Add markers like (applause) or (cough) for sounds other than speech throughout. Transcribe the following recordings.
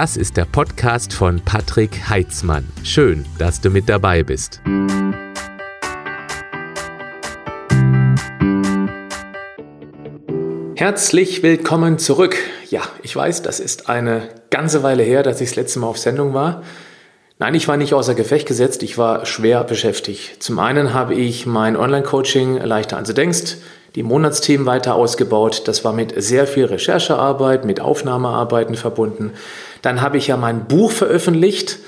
Das ist der Podcast von Patrick Heitzmann. Schön, dass du mit dabei bist. Herzlich willkommen zurück. Ja, ich weiß, das ist eine ganze Weile her, dass ich das letzte Mal auf Sendung war. Nein, ich war nicht außer Gefecht gesetzt, ich war schwer beschäftigt. Zum einen habe ich mein Online-Coaching leichter als du denkst, die Monatsthemen weiter ausgebaut. Das war mit sehr viel Recherchearbeit, mit Aufnahmearbeiten verbunden. Dann habe ich ja mein Buch veröffentlicht.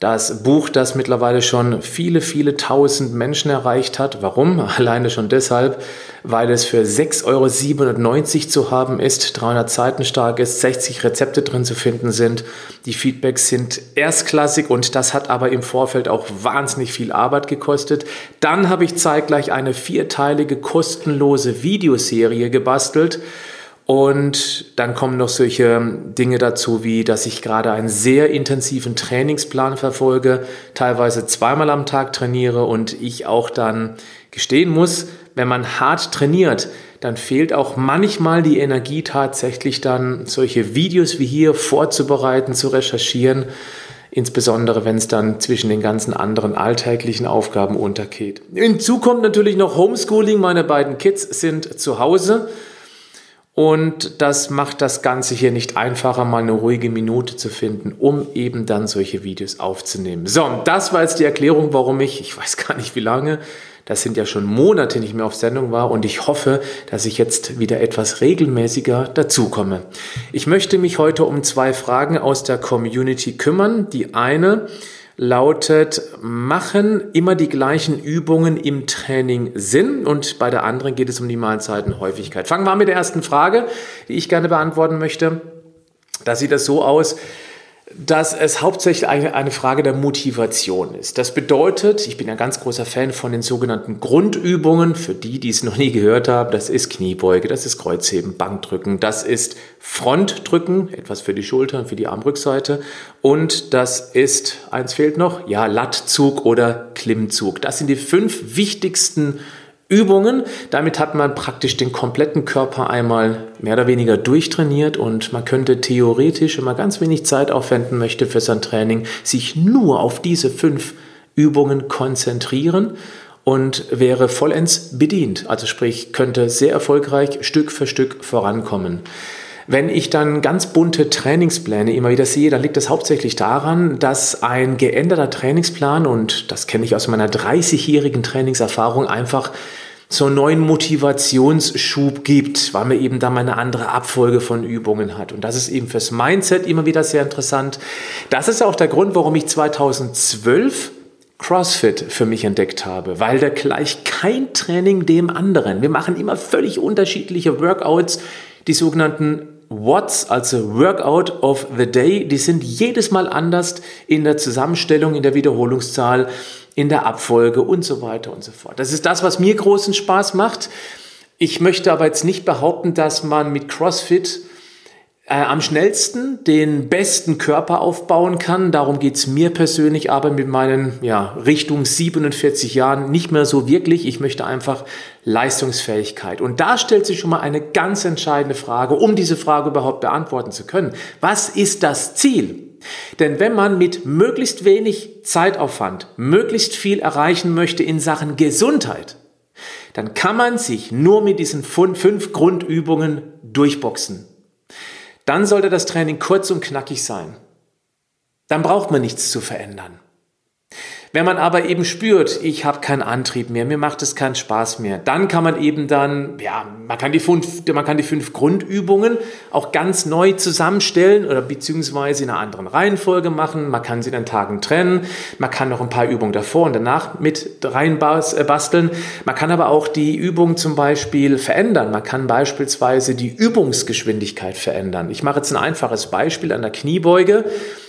Das Buch, das mittlerweile schon viele, viele tausend Menschen erreicht hat. Warum? (laughs) Alleine schon deshalb, weil es für 6,97 Euro zu haben ist, 300 Seiten stark ist, 60 Rezepte drin zu finden sind. Die Feedbacks sind erstklassig und das hat aber im Vorfeld auch wahnsinnig viel Arbeit gekostet. Dann habe ich zeitgleich eine vierteilige kostenlose Videoserie gebastelt und dann kommen noch solche Dinge dazu, wie dass ich gerade einen sehr intensiven Trainingsplan verfolge, teilweise zweimal am Tag trainiere und ich auch dann gestehen muss, wenn man hart trainiert, dann fehlt auch manchmal die Energie tatsächlich dann solche Videos wie hier vorzubereiten, zu recherchieren, insbesondere wenn es dann zwischen den ganzen anderen alltäglichen Aufgaben untergeht. Hinzu kommt natürlich noch Homeschooling, meine beiden Kids sind zu Hause und das macht das Ganze hier nicht einfacher, mal eine ruhige Minute zu finden, um eben dann solche Videos aufzunehmen. So, das war jetzt die Erklärung, warum ich, ich weiß gar nicht wie lange, das sind ja schon Monate nicht mehr auf Sendung war und ich hoffe, dass ich jetzt wieder etwas regelmäßiger dazukomme. Ich möchte mich heute um zwei Fragen aus der Community kümmern. Die eine, lautet, machen immer die gleichen Übungen im Training Sinn? Und bei der anderen geht es um die Mahlzeitenhäufigkeit. Fangen wir an mit der ersten Frage, die ich gerne beantworten möchte. Da sieht es so aus, dass es hauptsächlich eine, Frage der Motivation ist. Das bedeutet, ich bin ein ganz großer Fan von den sogenannten Grundübungen. Für die, die es noch nie gehört haben, das ist Kniebeuge, das ist Kreuzheben, Bankdrücken, das ist Frontdrücken, etwas für die Schultern, für die Armrückseite. Und das ist, eins fehlt noch, ja, Lattzug oder Klimmzug. Das sind die fünf wichtigsten Übungen. Damit hat man praktisch den kompletten Körper einmal mehr oder weniger durchtrainiert und man könnte theoretisch, wenn man ganz wenig Zeit aufwenden möchte für sein Training, sich nur auf diese fünf Übungen konzentrieren und wäre vollends bedient. Also sprich, könnte sehr erfolgreich Stück für Stück vorankommen. Wenn ich dann ganz bunte Trainingspläne immer wieder sehe, dann liegt das hauptsächlich daran, dass ein geänderter Trainingsplan, und das kenne ich aus meiner 30-jährigen Trainingserfahrung, einfach so einen neuen Motivationsschub gibt, weil man eben da mal eine andere Abfolge von Übungen hat. Und das ist eben fürs Mindset immer wieder sehr interessant. Das ist auch der Grund, warum ich 2012 CrossFit für mich entdeckt habe, weil da gleich kein Training dem anderen. Wir machen immer völlig unterschiedliche Workouts, die sogenannten Watts, also Workout of the Day, die sind jedes Mal anders in der Zusammenstellung, in der Wiederholungszahl in der Abfolge und so weiter und so fort. Das ist das, was mir großen Spaß macht. Ich möchte aber jetzt nicht behaupten, dass man mit CrossFit äh, am schnellsten den besten Körper aufbauen kann. Darum geht's mir persönlich aber mit meinen ja, Richtung 47 Jahren nicht mehr so wirklich. Ich möchte einfach Leistungsfähigkeit. Und da stellt sich schon mal eine ganz entscheidende Frage, um diese Frage überhaupt beantworten zu können. Was ist das Ziel? Denn wenn man mit möglichst wenig Zeitaufwand möglichst viel erreichen möchte in Sachen Gesundheit, dann kann man sich nur mit diesen fünf Grundübungen durchboxen. Dann sollte das Training kurz und knackig sein. Dann braucht man nichts zu verändern. Wenn man aber eben spürt, ich habe keinen Antrieb mehr, mir macht es keinen Spaß mehr, dann kann man eben dann, ja, man kann die fünf, man kann die fünf Grundübungen auch ganz neu zusammenstellen oder beziehungsweise in einer anderen Reihenfolge machen. Man kann sie den Tagen trennen. Man kann noch ein paar Übungen davor und danach mit reinbasteln. Man kann aber auch die Übung zum Beispiel verändern. Man kann beispielsweise die Übungsgeschwindigkeit verändern. Ich mache jetzt ein einfaches Beispiel an der Kniebeuge.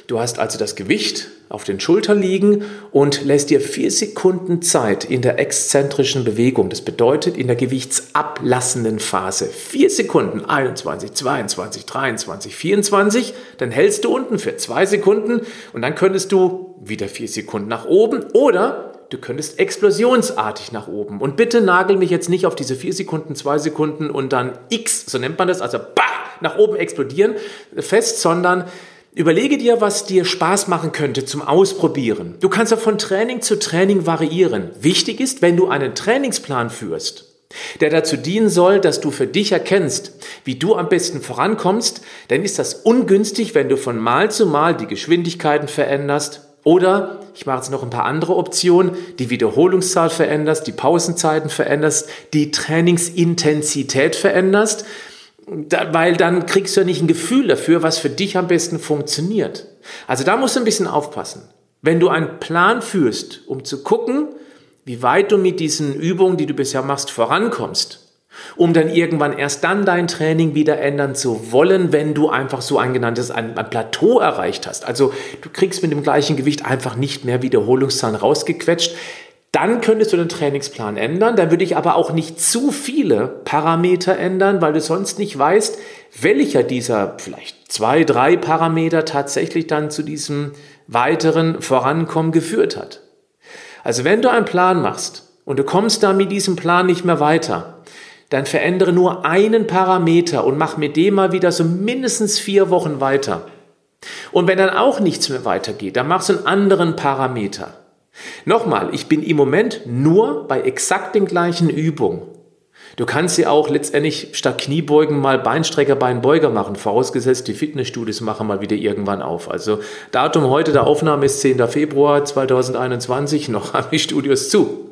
Du hast also das Gewicht auf den Schultern liegen und lässt dir vier Sekunden Zeit in der exzentrischen Bewegung. Das bedeutet in der gewichtsablassenden Phase. Vier Sekunden, 21, 22, 23, 24. Dann hältst du unten für zwei Sekunden und dann könntest du wieder vier Sekunden nach oben oder du könntest explosionsartig nach oben. Und bitte nagel mich jetzt nicht auf diese vier Sekunden, zwei Sekunden und dann X, so nennt man das, also bah, nach oben explodieren fest, sondern Überlege dir, was dir Spaß machen könnte zum Ausprobieren. Du kannst auch von Training zu Training variieren. Wichtig ist, wenn du einen Trainingsplan führst, der dazu dienen soll, dass du für dich erkennst, wie du am besten vorankommst, dann ist das ungünstig, wenn du von Mal zu Mal die Geschwindigkeiten veränderst oder, ich mache jetzt noch ein paar andere Optionen, die Wiederholungszahl veränderst, die Pausenzeiten veränderst, die Trainingsintensität veränderst, weil dann kriegst du ja nicht ein Gefühl dafür, was für dich am besten funktioniert. Also da musst du ein bisschen aufpassen. Wenn du einen Plan führst, um zu gucken, wie weit du mit diesen Übungen, die du bisher machst, vorankommst, um dann irgendwann erst dann dein Training wieder ändern zu wollen, wenn du einfach so ein genanntes ein, ein Plateau erreicht hast. Also du kriegst mit dem gleichen Gewicht einfach nicht mehr Wiederholungszahlen rausgequetscht. Dann könntest du den Trainingsplan ändern. Dann würde ich aber auch nicht zu viele Parameter ändern, weil du sonst nicht weißt, welcher dieser vielleicht zwei, drei Parameter tatsächlich dann zu diesem weiteren Vorankommen geführt hat. Also wenn du einen Plan machst und du kommst da mit diesem Plan nicht mehr weiter, dann verändere nur einen Parameter und mach mit dem mal wieder so mindestens vier Wochen weiter. Und wenn dann auch nichts mehr weitergeht, dann machst du einen anderen Parameter. Nochmal, ich bin im Moment nur bei exakt den gleichen Übungen. Du kannst sie auch letztendlich statt Kniebeugen mal Beinstrecker, Beinbeuger machen, vorausgesetzt die Fitnessstudios machen mal wieder irgendwann auf. Also Datum heute der Aufnahme ist 10. Februar 2021, noch haben die Studios zu.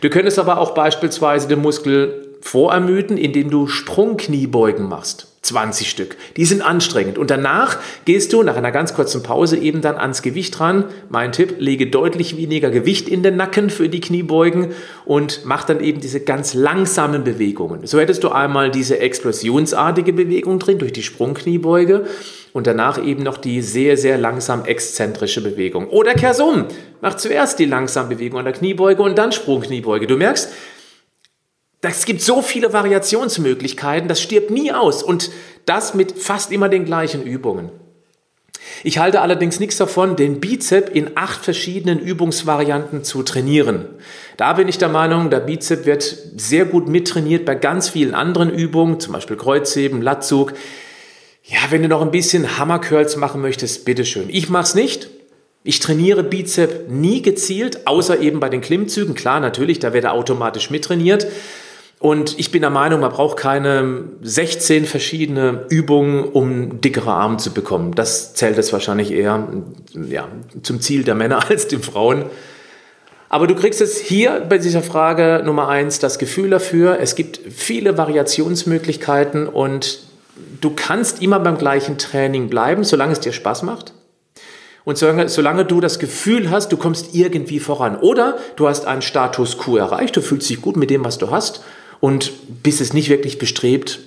Du könntest aber auch beispielsweise den Muskel vorermüden, indem du Sprungkniebeugen machst. 20 Stück. Die sind anstrengend. Und danach gehst du nach einer ganz kurzen Pause eben dann ans Gewicht ran. Mein Tipp, lege deutlich weniger Gewicht in den Nacken für die Kniebeugen und mach dann eben diese ganz langsamen Bewegungen. So hättest du einmal diese explosionsartige Bewegung drin durch die Sprungkniebeuge und danach eben noch die sehr, sehr langsam exzentrische Bewegung. Oder kehr's um. Mach zuerst die langsame Bewegung an der Kniebeuge und dann Sprungkniebeuge. Du merkst, es gibt so viele Variationsmöglichkeiten, das stirbt nie aus und das mit fast immer den gleichen Übungen. Ich halte allerdings nichts davon, den Bizep in acht verschiedenen Übungsvarianten zu trainieren. Da bin ich der Meinung, der Bizep wird sehr gut mittrainiert bei ganz vielen anderen Übungen, zum Beispiel Kreuzheben, Latzug. Ja, wenn du noch ein bisschen Hammercurls machen möchtest, bitteschön. Ich mache es nicht. Ich trainiere Bizep nie gezielt, außer eben bei den Klimmzügen. Klar, natürlich, da wird er automatisch mittrainiert. Und ich bin der Meinung, man braucht keine 16 verschiedene Übungen, um dickere Arme zu bekommen. Das zählt es wahrscheinlich eher ja, zum Ziel der Männer (laughs) als den Frauen. Aber du kriegst jetzt hier bei dieser Frage Nummer eins das Gefühl dafür, es gibt viele Variationsmöglichkeiten und du kannst immer beim gleichen Training bleiben, solange es dir Spaß macht. Und solange, solange du das Gefühl hast, du kommst irgendwie voran. Oder du hast einen Status quo erreicht, du fühlst dich gut mit dem, was du hast und bist es nicht wirklich bestrebt,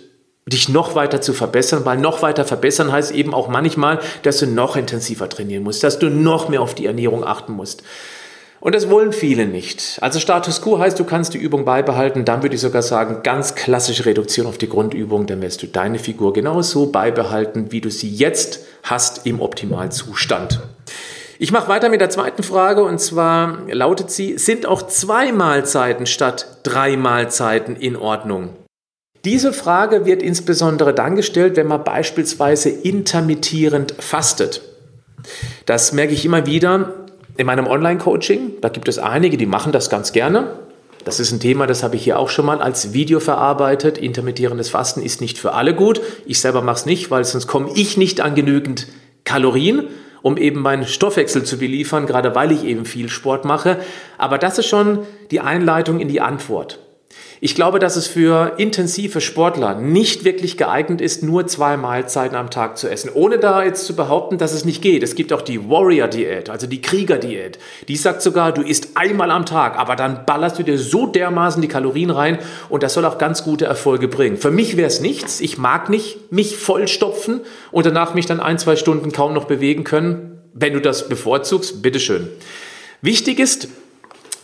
dich noch weiter zu verbessern, weil noch weiter verbessern heißt eben auch manchmal, dass du noch intensiver trainieren musst, dass du noch mehr auf die Ernährung achten musst. Und das wollen viele nicht. Also Status quo heißt, du kannst die Übung beibehalten. Dann würde ich sogar sagen, ganz klassische Reduktion auf die Grundübung. Dann wirst du deine Figur genauso beibehalten, wie du sie jetzt hast im Optimalzustand. Ich mache weiter mit der zweiten Frage und zwar lautet sie, sind auch zwei Mahlzeiten statt drei Mahlzeiten in Ordnung? Diese Frage wird insbesondere dann gestellt, wenn man beispielsweise intermittierend fastet. Das merke ich immer wieder in meinem Online-Coaching. Da gibt es einige, die machen das ganz gerne. Das ist ein Thema, das habe ich hier auch schon mal als Video verarbeitet. Intermittierendes Fasten ist nicht für alle gut. Ich selber mache es nicht, weil sonst komme ich nicht an genügend Kalorien um eben meinen Stoffwechsel zu beliefern, gerade weil ich eben viel Sport mache. Aber das ist schon die Einleitung in die Antwort. Ich glaube, dass es für intensive Sportler nicht wirklich geeignet ist, nur zwei Mahlzeiten am Tag zu essen. Ohne da jetzt zu behaupten, dass es nicht geht. Es gibt auch die Warrior-Diät, also die Krieger-Diät. Die sagt sogar, du isst einmal am Tag, aber dann ballerst du dir so dermaßen die Kalorien rein und das soll auch ganz gute Erfolge bringen. Für mich wäre es nichts. Ich mag nicht mich vollstopfen und danach mich dann ein, zwei Stunden kaum noch bewegen können. Wenn du das bevorzugst, bitteschön. Wichtig ist,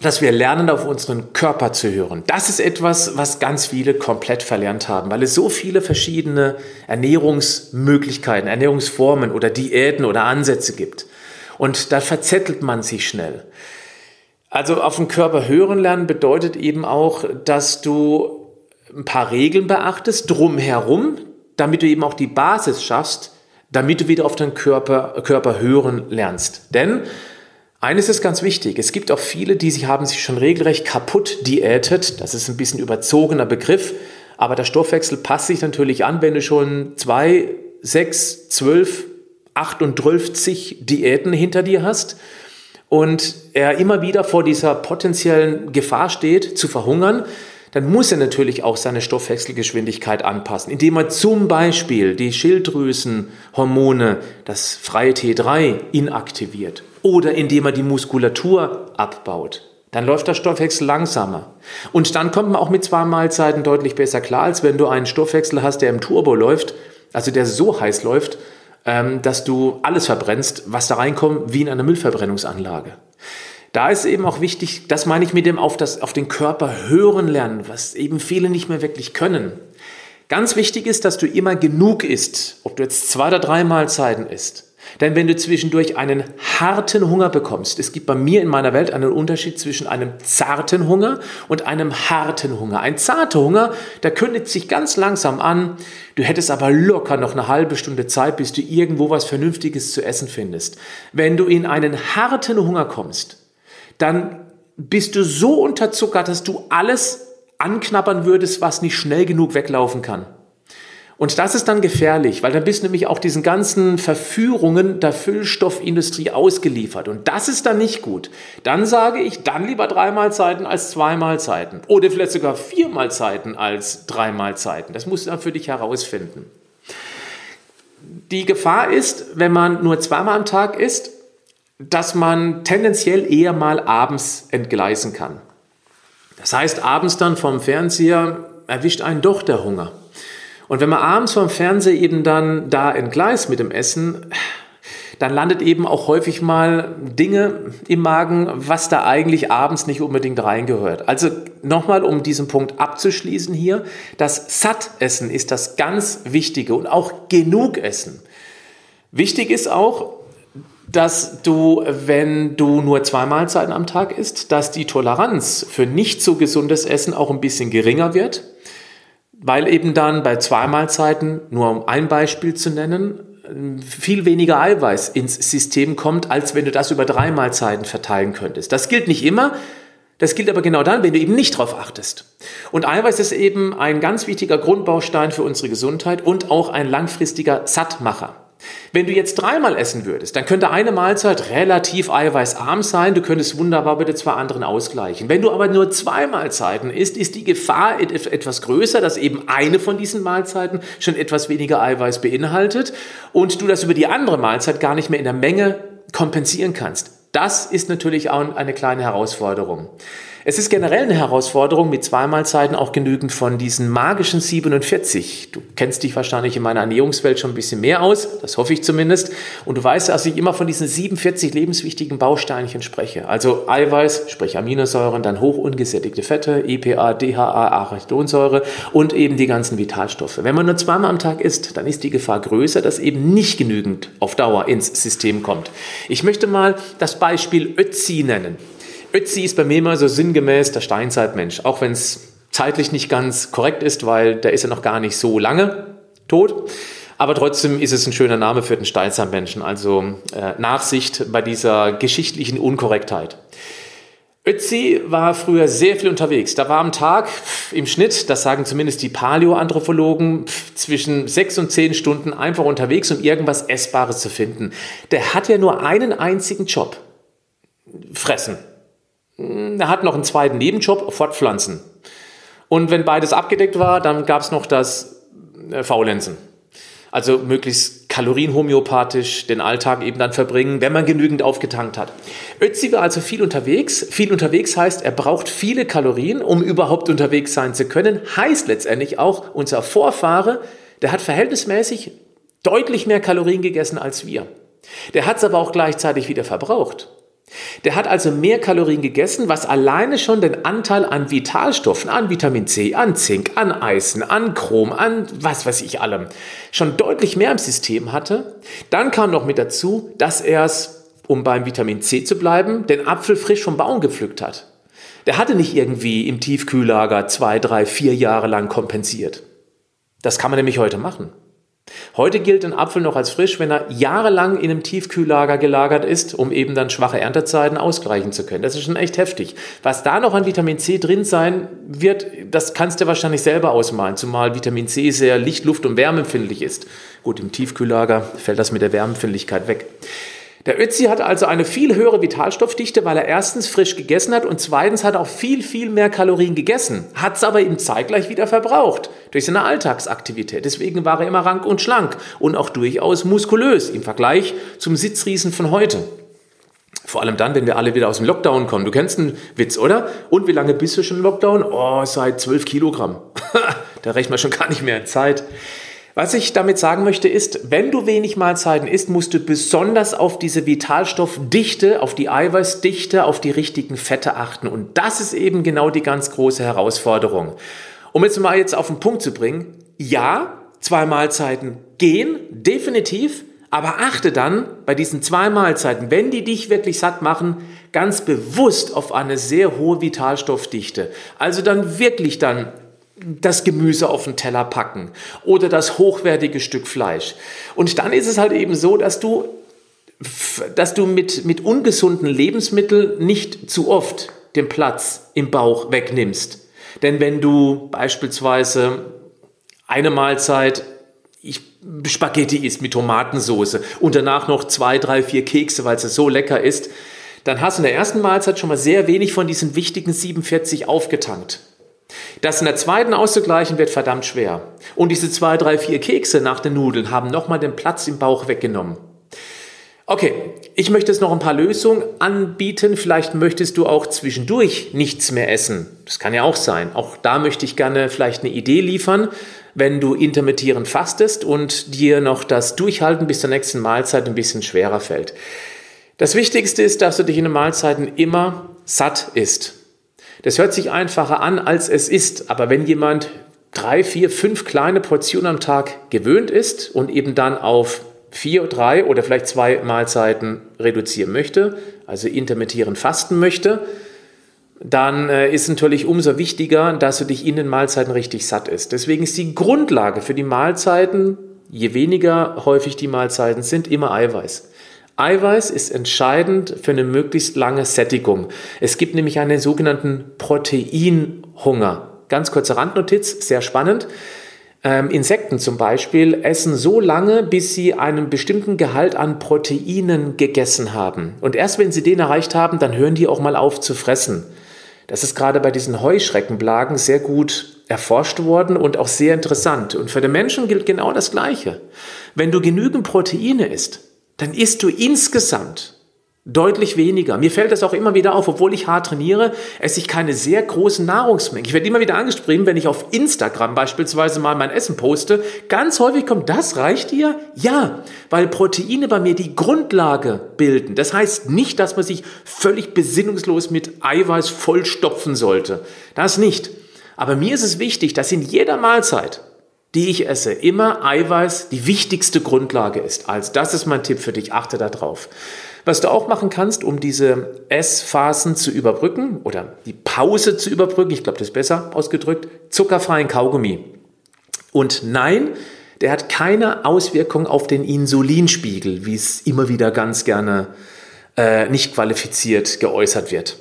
dass wir lernen, auf unseren Körper zu hören. Das ist etwas, was ganz viele komplett verlernt haben, weil es so viele verschiedene Ernährungsmöglichkeiten, Ernährungsformen oder Diäten oder Ansätze gibt. Und da verzettelt man sich schnell. Also auf den Körper hören lernen bedeutet eben auch, dass du ein paar Regeln beachtest drumherum, damit du eben auch die Basis schaffst, damit du wieder auf deinen Körper, Körper hören lernst. Denn eines ist ganz wichtig. Es gibt auch viele, die sich haben sich schon regelrecht kaputt diätet. Das ist ein bisschen überzogener Begriff. Aber der Stoffwechsel passt sich natürlich an, wenn du schon zwei, sechs, zwölf, 38 Diäten hinter dir hast und er immer wieder vor dieser potenziellen Gefahr steht, zu verhungern, dann muss er natürlich auch seine Stoffwechselgeschwindigkeit anpassen, indem er zum Beispiel die Schilddrüsenhormone, das freie T3, inaktiviert oder indem er die Muskulatur abbaut. Dann läuft der Stoffwechsel langsamer. Und dann kommt man auch mit zwei Mahlzeiten deutlich besser klar, als wenn du einen Stoffwechsel hast, der im Turbo läuft, also der so heiß läuft, ähm, dass du alles verbrennst, was da reinkommt, wie in einer Müllverbrennungsanlage. Da ist eben auch wichtig, das meine ich mit dem auf, das, auf den Körper hören lernen, was eben viele nicht mehr wirklich können. Ganz wichtig ist, dass du immer genug isst, ob du jetzt zwei oder drei Mahlzeiten isst. Denn wenn du zwischendurch einen harten Hunger bekommst, es gibt bei mir in meiner Welt einen Unterschied zwischen einem zarten Hunger und einem harten Hunger. Ein zarter Hunger, der kündigt sich ganz langsam an, du hättest aber locker noch eine halbe Stunde Zeit, bis du irgendwo was Vernünftiges zu essen findest. Wenn du in einen harten Hunger kommst, dann bist du so unterzuckert, dass du alles anknabbern würdest, was nicht schnell genug weglaufen kann. Und das ist dann gefährlich, weil dann bist du nämlich auch diesen ganzen Verführungen der Füllstoffindustrie ausgeliefert. Und das ist dann nicht gut. Dann sage ich, dann lieber drei Mahlzeiten als zwei Mahlzeiten. Oder vielleicht sogar vier Mahlzeiten als drei Mahlzeiten. Das musst du dann für dich herausfinden. Die Gefahr ist, wenn man nur zweimal am Tag isst, dass man tendenziell eher mal abends entgleisen kann. Das heißt, abends dann vom Fernseher erwischt einen doch der Hunger. Und wenn man abends vom Fernseher eben dann da entgleist mit dem Essen, dann landet eben auch häufig mal Dinge im Magen, was da eigentlich abends nicht unbedingt reingehört. Also nochmal, um diesen Punkt abzuschließen hier, das Sattessen ist das ganz Wichtige und auch genug Essen. Wichtig ist auch, dass du, wenn du nur zwei Mahlzeiten am Tag isst, dass die Toleranz für nicht so gesundes Essen auch ein bisschen geringer wird, weil eben dann bei zwei Mahlzeiten, nur um ein Beispiel zu nennen, viel weniger Eiweiß ins System kommt, als wenn du das über drei Mahlzeiten verteilen könntest. Das gilt nicht immer, das gilt aber genau dann, wenn du eben nicht darauf achtest. Und Eiweiß ist eben ein ganz wichtiger Grundbaustein für unsere Gesundheit und auch ein langfristiger Sattmacher. Wenn du jetzt dreimal essen würdest, dann könnte eine Mahlzeit relativ eiweißarm sein. Du könntest wunderbar mit den zwei anderen ausgleichen. Wenn du aber nur zwei Mahlzeiten isst, ist die Gefahr etwas größer, dass eben eine von diesen Mahlzeiten schon etwas weniger Eiweiß beinhaltet und du das über die andere Mahlzeit gar nicht mehr in der Menge kompensieren kannst. Das ist natürlich auch eine kleine Herausforderung. Es ist generell eine Herausforderung, mit zwei Mahlzeiten auch genügend von diesen magischen 47. Du kennst dich wahrscheinlich in meiner Ernährungswelt schon ein bisschen mehr aus, das hoffe ich zumindest. Und du weißt, dass ich immer von diesen 47 lebenswichtigen Bausteinchen spreche. Also Eiweiß, sprich Aminosäuren, dann hochungesättigte Fette, EPA, DHA, Arachidonsäure und eben die ganzen Vitalstoffe. Wenn man nur zweimal am Tag isst, dann ist die Gefahr größer, dass eben nicht genügend auf Dauer ins System kommt. Ich möchte mal das Beispiel Ötzi nennen. Ötzi ist bei mir immer so sinngemäß der Steinzeitmensch, auch wenn es zeitlich nicht ganz korrekt ist, weil der ist ja noch gar nicht so lange tot. Aber trotzdem ist es ein schöner Name für den Steinzeitmenschen, also äh, Nachsicht bei dieser geschichtlichen Unkorrektheit. Ötzi war früher sehr viel unterwegs. Da war am Tag im Schnitt, das sagen zumindest die Paläoanthropologen, zwischen sechs und zehn Stunden einfach unterwegs, um irgendwas Essbares zu finden. Der hat ja nur einen einzigen Job. Fressen. Hm, er hat noch einen zweiten Nebenjob, Fortpflanzen. Und wenn beides abgedeckt war, dann gab es noch das äh, Faulenzen. Also möglichst kalorienhomöopathisch den Alltag eben dann verbringen, wenn man genügend aufgetankt hat. Ötzi war also viel unterwegs. Viel unterwegs heißt, er braucht viele Kalorien, um überhaupt unterwegs sein zu können. Heißt letztendlich auch, unser Vorfahre, der hat verhältnismäßig deutlich mehr Kalorien gegessen als wir. Der hat es aber auch gleichzeitig wieder verbraucht. Der hat also mehr Kalorien gegessen, was alleine schon den Anteil an Vitalstoffen, an Vitamin C, an Zink, an Eisen, an Chrom, an was weiß ich allem, schon deutlich mehr im System hatte. Dann kam noch mit dazu, dass er es, um beim Vitamin C zu bleiben, den Apfel frisch vom Baum gepflückt hat. Der hatte nicht irgendwie im Tiefkühllager zwei, drei, vier Jahre lang kompensiert. Das kann man nämlich heute machen. Heute gilt ein Apfel noch als frisch, wenn er jahrelang in einem Tiefkühllager gelagert ist, um eben dann schwache Erntezeiten ausgleichen zu können. Das ist schon echt heftig. Was da noch an Vitamin C drin sein wird, das kannst du wahrscheinlich selber ausmalen, zumal Vitamin C sehr licht-, luft- und wärmeempfindlich ist. Gut, im Tiefkühllager fällt das mit der Wärmeempfindlichkeit weg. Der Ötzi hat also eine viel höhere Vitalstoffdichte, weil er erstens frisch gegessen hat und zweitens hat auch viel, viel mehr Kalorien gegessen, hat es aber im zeitgleich wieder verbraucht durch seine Alltagsaktivität. Deswegen war er immer rank und schlank und auch durchaus muskulös im Vergleich zum Sitzriesen von heute. Vor allem dann, wenn wir alle wieder aus dem Lockdown kommen. Du kennst den Witz, oder? Und wie lange bist du schon im Lockdown? Oh, seit 12 Kilogramm. (laughs) da rechnet man schon gar nicht mehr in Zeit. Was ich damit sagen möchte ist, wenn du wenig Mahlzeiten isst, musst du besonders auf diese Vitalstoffdichte, auf die Eiweißdichte, auf die richtigen Fette achten. Und das ist eben genau die ganz große Herausforderung. Um jetzt mal jetzt auf den Punkt zu bringen, ja, zwei Mahlzeiten gehen, definitiv, aber achte dann bei diesen zwei Mahlzeiten, wenn die dich wirklich satt machen, ganz bewusst auf eine sehr hohe Vitalstoffdichte. Also dann wirklich dann das Gemüse auf den Teller packen oder das hochwertige Stück Fleisch. Und dann ist es halt eben so, dass du, dass du mit, mit ungesunden Lebensmitteln nicht zu oft den Platz im Bauch wegnimmst. Denn wenn du beispielsweise eine Mahlzeit ich, Spaghetti isst mit Tomatensauce und danach noch zwei, drei, vier Kekse, weil es so lecker ist, dann hast du in der ersten Mahlzeit schon mal sehr wenig von diesen wichtigen 47 aufgetankt. Das in der zweiten auszugleichen wird verdammt schwer. Und diese zwei, drei, vier Kekse nach den Nudeln haben nochmal den Platz im Bauch weggenommen. Okay, ich möchte jetzt noch ein paar Lösungen anbieten. Vielleicht möchtest du auch zwischendurch nichts mehr essen. Das kann ja auch sein. Auch da möchte ich gerne vielleicht eine Idee liefern, wenn du intermittierend fastest und dir noch das Durchhalten bis zur nächsten Mahlzeit ein bisschen schwerer fällt. Das Wichtigste ist, dass du dich in den Mahlzeiten immer satt isst. Das hört sich einfacher an, als es ist. Aber wenn jemand drei, vier, fünf kleine Portionen am Tag gewöhnt ist und eben dann auf vier, drei oder vielleicht zwei Mahlzeiten reduzieren möchte, also intermittieren fasten möchte, dann äh, ist natürlich umso wichtiger, dass du dich in den Mahlzeiten richtig satt isst. Deswegen ist die Grundlage für die Mahlzeiten, je weniger häufig die Mahlzeiten sind, immer Eiweiß. Eiweiß ist entscheidend für eine möglichst lange Sättigung. Es gibt nämlich einen sogenannten Proteinhunger. Ganz kurze Randnotiz, sehr spannend. Ähm, Insekten zum Beispiel essen so lange, bis sie einen bestimmten Gehalt an Proteinen gegessen haben. Und erst wenn sie den erreicht haben, dann hören die auch mal auf zu fressen. Das ist gerade bei diesen Heuschreckenblagen sehr gut erforscht worden und auch sehr interessant. Und für den Menschen gilt genau das Gleiche. Wenn du genügend Proteine isst, dann isst du insgesamt deutlich weniger. Mir fällt das auch immer wieder auf, obwohl ich hart trainiere, esse ich keine sehr großen Nahrungsmengen. Ich werde immer wieder angesprochen, wenn ich auf Instagram beispielsweise mal mein Essen poste. Ganz häufig kommt, das reicht dir? Ja, weil Proteine bei mir die Grundlage bilden. Das heißt nicht, dass man sich völlig besinnungslos mit Eiweiß vollstopfen sollte. Das nicht. Aber mir ist es wichtig, dass in jeder Mahlzeit die ich esse, immer Eiweiß die wichtigste Grundlage ist. Also das ist mein Tipp für dich, achte darauf. Was du auch machen kannst, um diese Essphasen zu überbrücken oder die Pause zu überbrücken, ich glaube, das ist besser ausgedrückt, zuckerfreien Kaugummi. Und nein, der hat keine Auswirkung auf den Insulinspiegel, wie es immer wieder ganz gerne äh, nicht qualifiziert geäußert wird.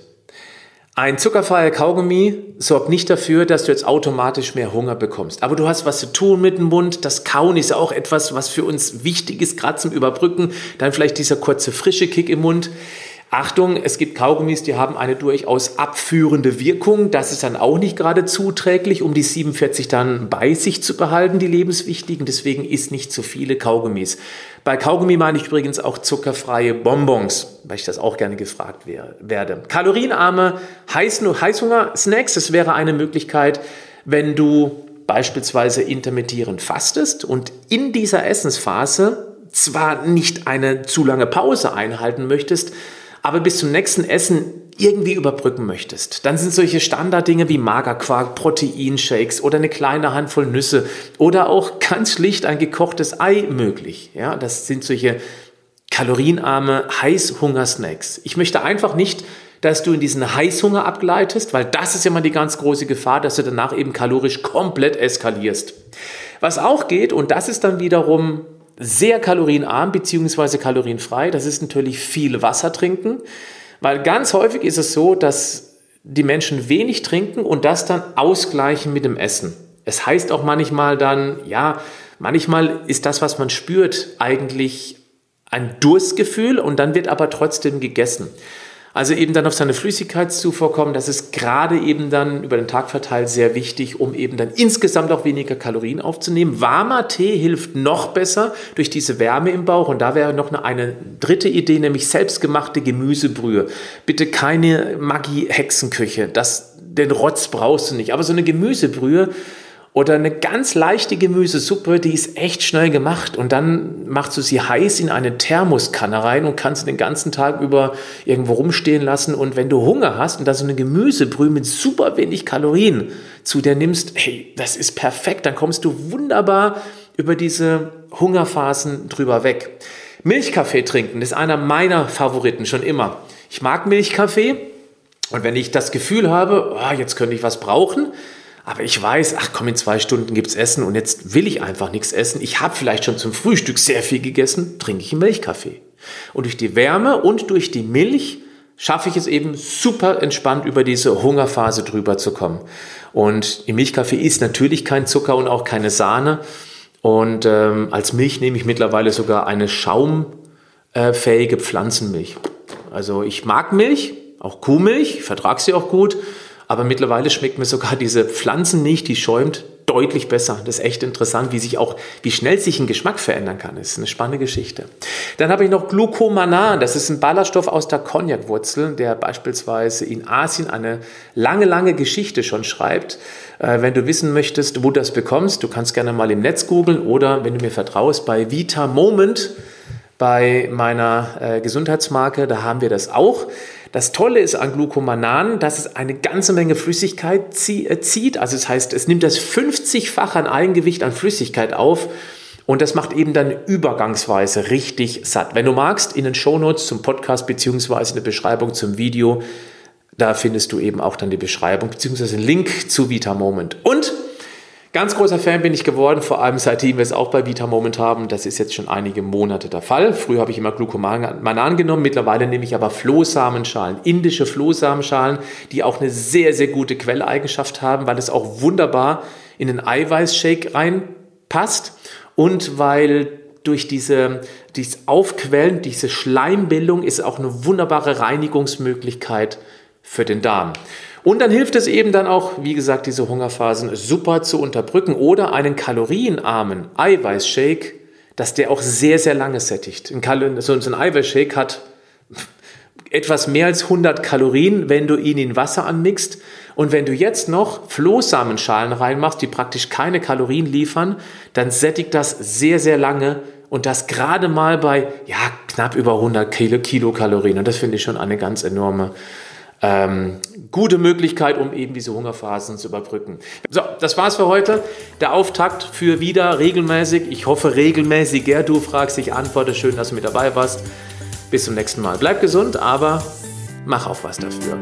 Ein zuckerfreier Kaugummi sorgt nicht dafür, dass du jetzt automatisch mehr Hunger bekommst. Aber du hast was zu tun mit dem Mund. Das Kauen ist auch etwas, was für uns wichtig ist, gerade zum Überbrücken. Dann vielleicht dieser kurze frische Kick im Mund. Achtung, es gibt Kaugummis, die haben eine durchaus abführende Wirkung. Das ist dann auch nicht gerade zuträglich, um die 47 dann bei sich zu behalten, die lebenswichtigen. Deswegen isst nicht zu viele Kaugummis. Bei Kaugummi meine ich übrigens auch zuckerfreie Bonbons, weil ich das auch gerne gefragt werde. Kalorienarme Heißhunger-Snacks, das wäre eine Möglichkeit, wenn du beispielsweise intermittierend fastest und in dieser Essensphase zwar nicht eine zu lange Pause einhalten möchtest, aber bis zum nächsten Essen irgendwie überbrücken möchtest, dann sind solche Standarddinge wie Magerquark, Proteinshakes oder eine kleine Handvoll Nüsse oder auch ganz schlicht ein gekochtes Ei möglich. Ja, das sind solche kalorienarme Heißhunger-Snacks. Ich möchte einfach nicht, dass du in diesen Heißhunger abgleitest, weil das ist ja mal die ganz große Gefahr, dass du danach eben kalorisch komplett eskalierst. Was auch geht, und das ist dann wiederum sehr kalorienarm bzw. kalorienfrei, das ist natürlich viel Wasser trinken, weil ganz häufig ist es so, dass die Menschen wenig trinken und das dann ausgleichen mit dem Essen. Es heißt auch manchmal dann, ja, manchmal ist das, was man spürt, eigentlich ein Durstgefühl und dann wird aber trotzdem gegessen. Also eben dann auf seine Flüssigkeitszufuhr kommen, das ist gerade eben dann über den Tag verteilt sehr wichtig, um eben dann insgesamt auch weniger Kalorien aufzunehmen. Warmer Tee hilft noch besser durch diese Wärme im Bauch und da wäre noch eine, eine dritte Idee, nämlich selbstgemachte Gemüsebrühe. Bitte keine Maggi-Hexenküche, das, den Rotz brauchst du nicht, aber so eine Gemüsebrühe, oder eine ganz leichte Gemüsesuppe, die ist echt schnell gemacht. Und dann machst du sie heiß in eine Thermoskanne rein und kannst sie den ganzen Tag über irgendwo rumstehen lassen. Und wenn du Hunger hast und da so eine Gemüsebrühe mit super wenig Kalorien zu dir nimmst, hey, das ist perfekt. Dann kommst du wunderbar über diese Hungerphasen drüber weg. Milchkaffee trinken ist einer meiner Favoriten schon immer. Ich mag Milchkaffee. Und wenn ich das Gefühl habe, oh, jetzt könnte ich was brauchen, aber ich weiß, ach komm, in zwei Stunden gibt's Essen und jetzt will ich einfach nichts essen. Ich habe vielleicht schon zum Frühstück sehr viel gegessen, trinke ich einen Milchkaffee. Und durch die Wärme und durch die Milch schaffe ich es eben super entspannt über diese Hungerphase drüber zu kommen. Und im Milchkaffee ist natürlich kein Zucker und auch keine Sahne. Und ähm, als Milch nehme ich mittlerweile sogar eine schaumfähige Pflanzenmilch. Also ich mag Milch, auch Kuhmilch, ich vertrage sie auch gut. Aber mittlerweile schmeckt mir sogar diese Pflanzenmilch, die schäumt, deutlich besser. Das ist echt interessant, wie sich auch, wie schnell sich ein Geschmack verändern kann. Das ist eine spannende Geschichte. Dann habe ich noch Glucomanan. Das ist ein Ballaststoff aus der Cognac-Wurzel, der beispielsweise in Asien eine lange, lange Geschichte schon schreibt. Äh, wenn du wissen möchtest, wo du das bekommst, du kannst gerne mal im Netz googeln oder, wenn du mir vertraust, bei Vita Moment bei meiner äh, Gesundheitsmarke, da haben wir das auch. Das Tolle ist an Glucomanan, dass es eine ganze Menge Flüssigkeit äh, zieht. Also das heißt, es nimmt das 50-fach an Eigengewicht an Flüssigkeit auf. Und das macht eben dann übergangsweise richtig satt. Wenn du magst, in den Shownotes zum Podcast beziehungsweise eine Beschreibung zum Video, da findest du eben auch dann die Beschreibung beziehungsweise einen Link zu Vita Moment. Und Ganz großer Fan bin ich geworden, vor allem seitdem wir es auch bei Vita Moment haben. Das ist jetzt schon einige Monate der Fall. Früher habe ich immer Glucomanan genommen, mittlerweile nehme ich aber Flohsamenschalen, indische Flohsamenschalen, die auch eine sehr, sehr gute Quelleigenschaft haben, weil es auch wunderbar in den Eiweißshake reinpasst und weil durch diese, dieses Aufquellen, diese Schleimbildung ist auch eine wunderbare Reinigungsmöglichkeit für den Darm. Und dann hilft es eben dann auch, wie gesagt, diese Hungerphasen super zu unterbrücken oder einen kalorienarmen Eiweißshake, dass der auch sehr, sehr lange sättigt. Ein, so ein Eiweißshake hat etwas mehr als 100 Kalorien, wenn du ihn in Wasser anmixt. Und wenn du jetzt noch Flohsamenschalen reinmachst, die praktisch keine Kalorien liefern, dann sättigt das sehr, sehr lange und das gerade mal bei ja, knapp über 100 Kilokalorien. Und das finde ich schon eine ganz enorme ähm, gute Möglichkeit, um eben diese Hungerphasen zu überbrücken. So, das war's für heute. Der Auftakt für wieder regelmäßig. Ich hoffe regelmäßiger. Du fragst, ich antworte. Schön, dass du mit dabei warst. Bis zum nächsten Mal. Bleib gesund, aber mach auch was dafür.